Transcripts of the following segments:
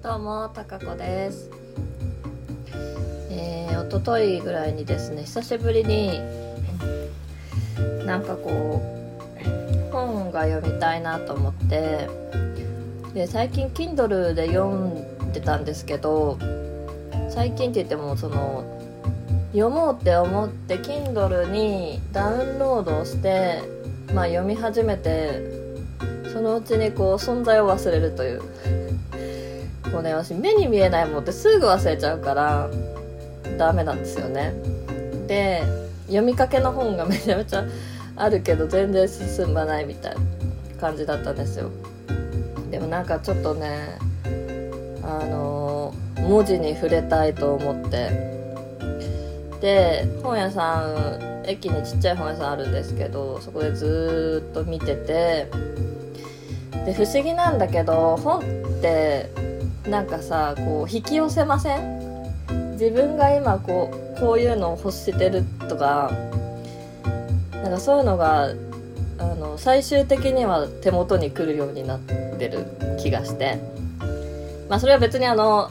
どうも、たかこです。えー、一昨日ぐらいにですね、久しぶりに、なんかこう、本が読みたいなと思って、で、最近 Kindle で読んでたんですけど、最近って言っても、その、読もうって思って Kindle にダウンロードをして、まあ読み始めて、そのうちにこう存在を忘れるという。こうね私目に見えないもんってすぐ忘れちゃうからダメなんですよね。で読みかけの本が めちゃめちゃあるけど全然進まないみたいな感じだったんですよ。でもなんかちょっとねあの文字に触れたいと思って。で本屋さん駅にちっちゃい本屋さんあるんですけどそこでずっと見てて。で不思議なんだけど本ってなんかさこう引き寄せません？自分が今こうこういうのを欲してるとかなんかそういうのがあの最終的には手元に来るようになってる気がして。まあそれは別にあの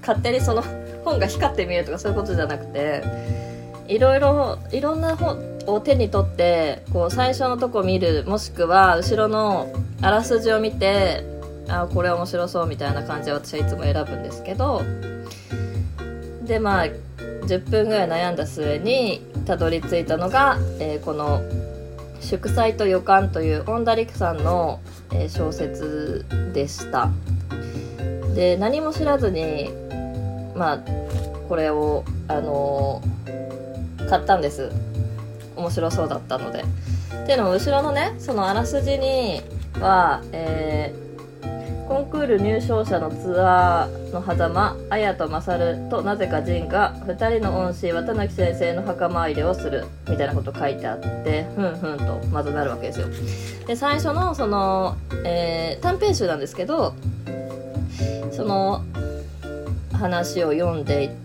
勝手にその本が光って見えるとかそういうことじゃなくていろいろいろんな本を手に取ってこう最初のとこ見るもしくは後ろのあらすじを見てあこれ面白そうみたいな感じで私はいつも選ぶんですけどでまあ10分ぐらい悩んだ末にたどり着いたのが、えーこの「祝祭と予感」という恩田陸さんの、えー小説でした。で何も知らずにまあこれをあのー買ったんです。面白そうだったので。っていうのも後ろのねそのあらすじには、えーコンクール入賞者のツアーの狭間綾と勝となぜか仁が2人の恩師綿貫先生の墓参りをするみたいなこと書いてあってふんふんとまずなるわけですよ。で最初のその、えー短編集なんですけどその話を読んで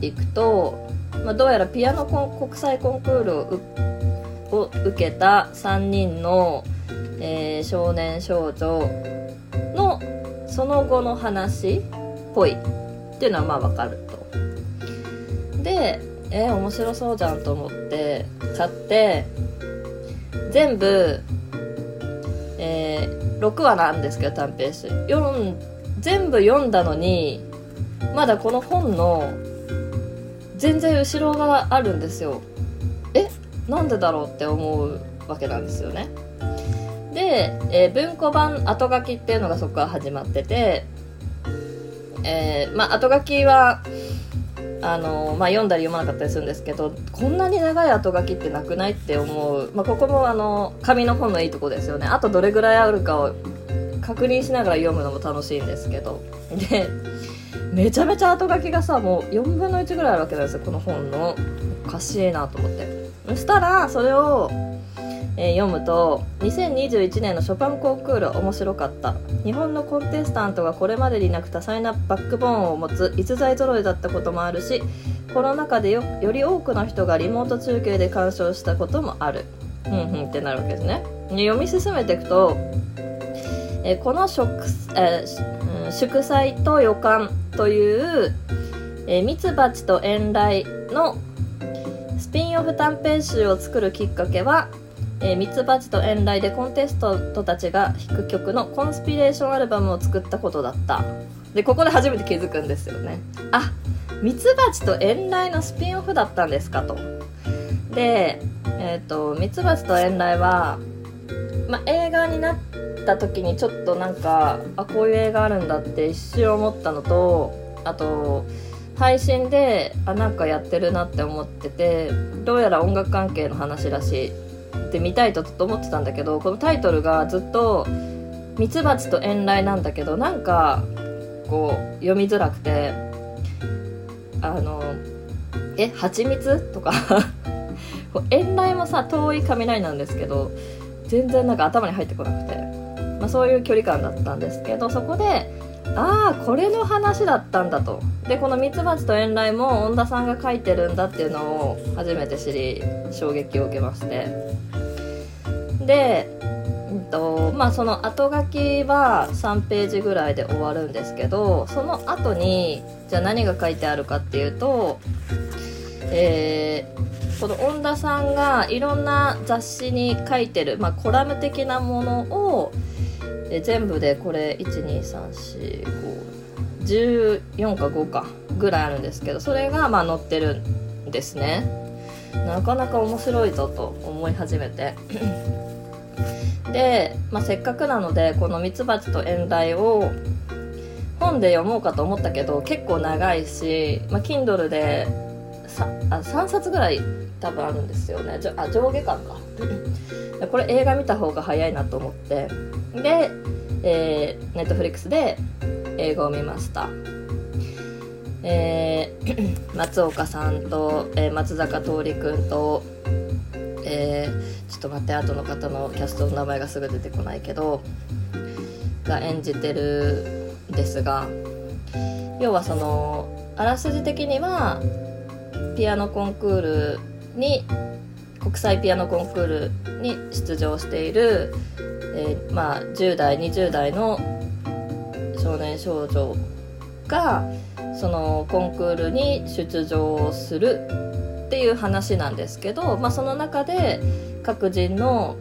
いくと、まあ、どうやらピアノコン国際コンクールをを受けた3人の、えー少年少女その後の話っぽいっていうのはまあわかると。でえー面白そうじゃんと思って買って全部、えー6話なんですけど短編集。全部読んだのにまだこの本の全然後ろがあるんですよ。え？なんでだろうって思うわけなんですよね。で、えー文庫版後書きっていうのがそこから始まってて、えーまあ後書きはあのまあ、読んだり読まなかったりするんですけどこんなに長い後書きってなくないって思う、まあ、ここもあの紙の本のいいとこですよね。あとどれぐらいあるかを確認しながら読むのも楽しいんですけど。でめちゃめちゃ後書きがさもう4分の1ぐらいあるわけなんですよこの本の。おかしいなと思って。そしたらそれを、えー読むと2021年のショパンコンクール面白かった。日本のコンテスタントがこれまでになく多彩なバックボーンを持つ逸材揃いだったこともあるしコロナ禍でよより多くの人がリモート中継で鑑賞したこともある。うんうんってなるわけですね。で読み進めていくとえーこの祝,、えー祝祭と予感というミツバチと遠来のスピンオフ短編集を作るきっかけはえーミツバチと遠来でコンテストとたちが弾く曲のコンスピレーションアルバムを作ったことだった。でここで初めて気づくんですよね。あミツバチと遠来のスピンオフだったんですかと。でえっ、とミツバチと遠来は、まあ、映画になった時にちょっとなんかあこういう映画あるんだって一瞬思ったのとあと配信であなんかやってるなって思っててどうやら音楽関係の話らしい。って見たいとずっと思ってたんだけどこのタイトルがずっと「ミツバチと遠来」なんだけどなんかこう読みづらくてあの「え蜂蜜?」とか？こ う遠来もさ遠い雷なんですけど全然なんか頭に入ってこなくて、まあ、そういう距離感だったんですけどそこでああこれの話だったんだと。でこのミツバチと遠来も恩田さんが書いてるんだっていうのを初めて知り衝撃を受けまして。でうんとまあ、その後書きは3ページぐらいで終わるんですけどその後にじゃあ何が書いてあるかっていうと、えー、この恩田さんがいろんな雑誌に書いてる、まあ、コラム的なものを、え全部でこれ1234514か5かぐらいあるんですけどそれがまあ載ってるんですね。なかなか面白いぞと思い始めて。で、まあ、せっかくなのでこの「ミツバチと遠雷」を本で読もうかと思ったけど結構長いし、まあ、Kindle であ3冊ぐらい多分あるんですよね。あ上下巻か。これ映画見た方が早いなと思って。で、えー、ネットフリックスで映画を見ました。えー、松岡さんと、えー、松坂桃李君と、えー、ちょっと待って後の方のキャストの名前がすぐ出てこないけどが演じてるんですが要はそのあらすじ的にはピアノコンクールに国際ピアノコンクールに出場している、えー、まあ、10代20代の少年少女がそのコンクールに出場するっていう話なんですけど、まあ、その中で各人の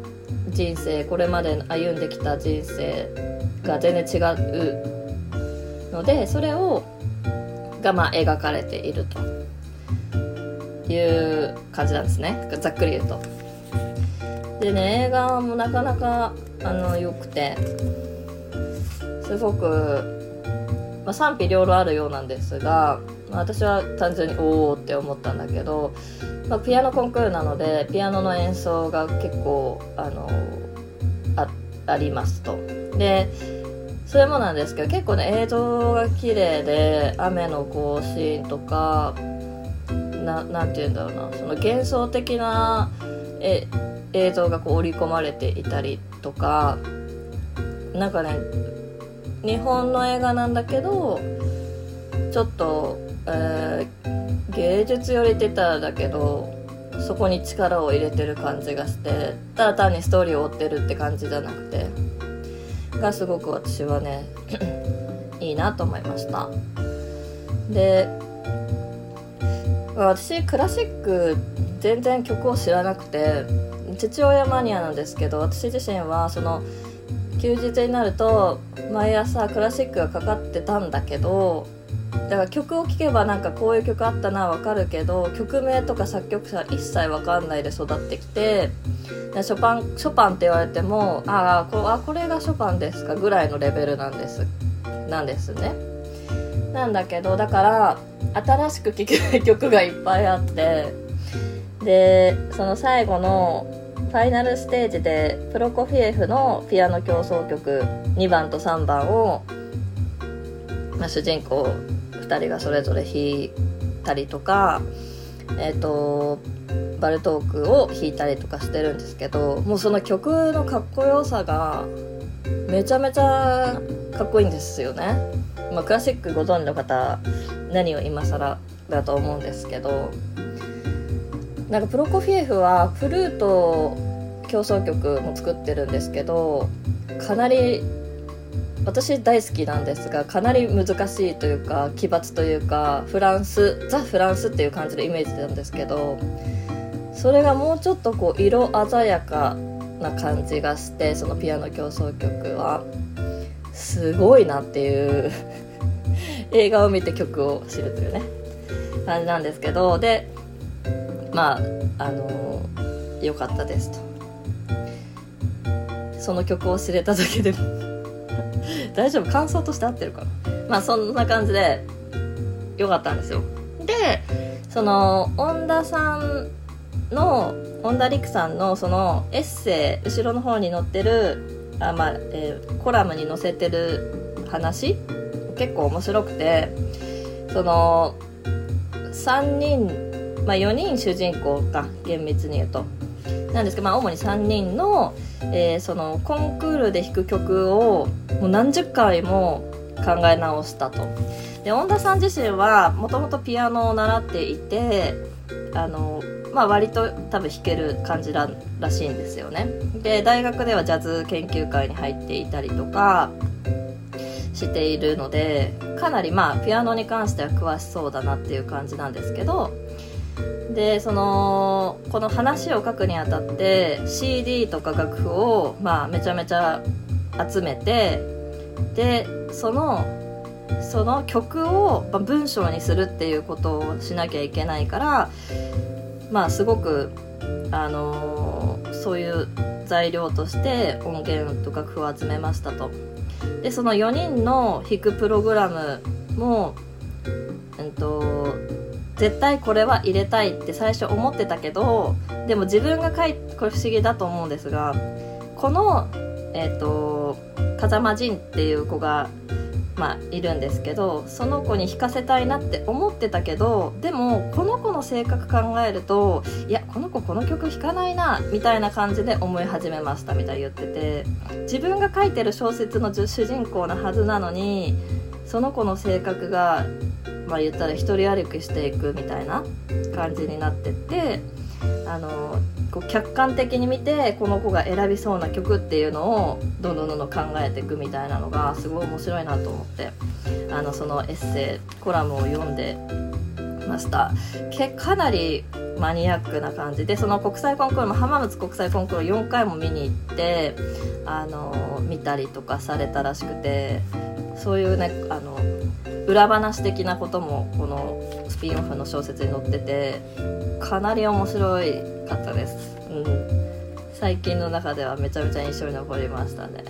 人生これまで歩んできた人生が全然違うのでそれをがまあ描かれていると。いう感じなんですねざっくり言うと。でね映画もなかなかあの良くてすごくまあ、賛否両論あるようなんですが、まあ、私は単純におおって思ったんだけど、まあ、ピアノコンクールなのでピアノの演奏が結構あのあありますと。でそれもなんですけど結構ね映像が綺麗で雨のこうシーンとかななて言うんだろうな。その幻想的なえ映像がこう織り込まれていたりとかなんかね日本の映画なんだけどちょっと、えー、芸術寄りってたらだけどそこに力を入れてる感じがしてただ単にストーリーを追ってるって感じじゃなくてがすごく私はね いいなと思いました。で私クラシック全然曲を知らなくて父親マニアなんですけど私自身はその休日になると毎朝クラシックがかかってたんだけどだから曲を聴けばなんかこういう曲あったなわかるけど曲名とか作曲者一切わかんないで育ってきてショパンショパンって言われてもああこれがショパンですかぐらいのレベルなんですなんですね。なんだけどだから新しく聴ける曲がいっぱいあってでその最後のファイナルステージでプロコフィエフのピアノ協奏曲2番と3番を、まあ、主人公2人がそれぞれ弾いたりとか、えーと、バルトークを弾いたりとかしてるんですけどもうその曲のかっこよさがめちゃめちゃかっこいいんですよね。まあ、クラシックご存知の方何を今更だと思うんですけどなんかプロコフィエフはフルート協奏曲も作ってるんですけどかなり私大好きなんですがかなり難しいというか奇抜というかフランスザ・フランスっていう感じのイメージなんですけどそれがもうちょっとこう色鮮やかな感じがしてそのピアノ協奏曲は。すごいなっていう 映画を見て曲を知るというね感じなんですけどでまああの良かったですと。その曲を知れただけでも 大丈夫？感想として合ってるかな？まあそんな感じで良かったんですよ。でその恩田さんの恩田陸さんのそのエッセイ後ろの方に載ってるあ、まあえー、コラムに載せてる話？結構面白くてその3人まあ、4人主人公か厳密に言うと。なんですけど、まあ、主に3人の,、えー、そのコンクールで弾く曲をもう何十回も考え直したと。で恩田さん自身はもともとピアノを習っていてあのまあ、割と多分弾ける感じららしいんですよね。で大学ではジャズ研究会に入っていたりとかしているのでかなりまあピアノに関しては詳しそうだなっていう感じなんですけどでそのこの話を書くにあたって CD とか楽譜を、まあ、めちゃめちゃ集めてでそのその曲を文章にするっていうことをしなきゃいけないからまあすごくあのー、そういう材料として音源と楽譜を集めましたと。でその4人の弾くプログラムも、うんと、絶対これは入れたいって最初思ってたけどでも自分が書いこれ不思議だと思うんですがこの、えー、と風間仁っていう子がまあ、いるんですけどその子に弾かせたいなって思ってたけどでもこの子の性格考えるといやこの子この曲弾かないなみたいな感じで思い始めましたみたいに言ってて。自分が書いてる小説の主人公なはずなのにその子の性格がまあ言ったら一人歩きしていくみたいな感じになってってあのこう客観的に見てこの子が選びそうな曲っていうのをどんどんどんどん考えていくみたいなのがすごい面白いなと思ってあのそのエッセイコラムを読んでました。けかなりマニアックな感じ。でその国際コンクールも浜松国際コンクール4回も見に行ってあの見たりとかされたらしくてそういうねあの裏話的なこともこのピンオフの小説に載っててかなり面白いかったです、うん、最近の中ではめちゃめちゃ印象に残りましたね。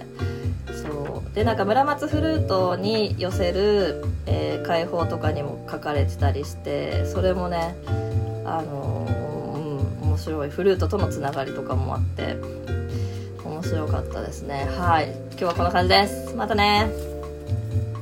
そう。でなんか村松フルートに寄せる、えー、解放とかにも書かれてたりしてそれもねあのー、うん面白い。フルートとのつながりとかもあって面白かったですね。はい。今日はこんな感じです。またね。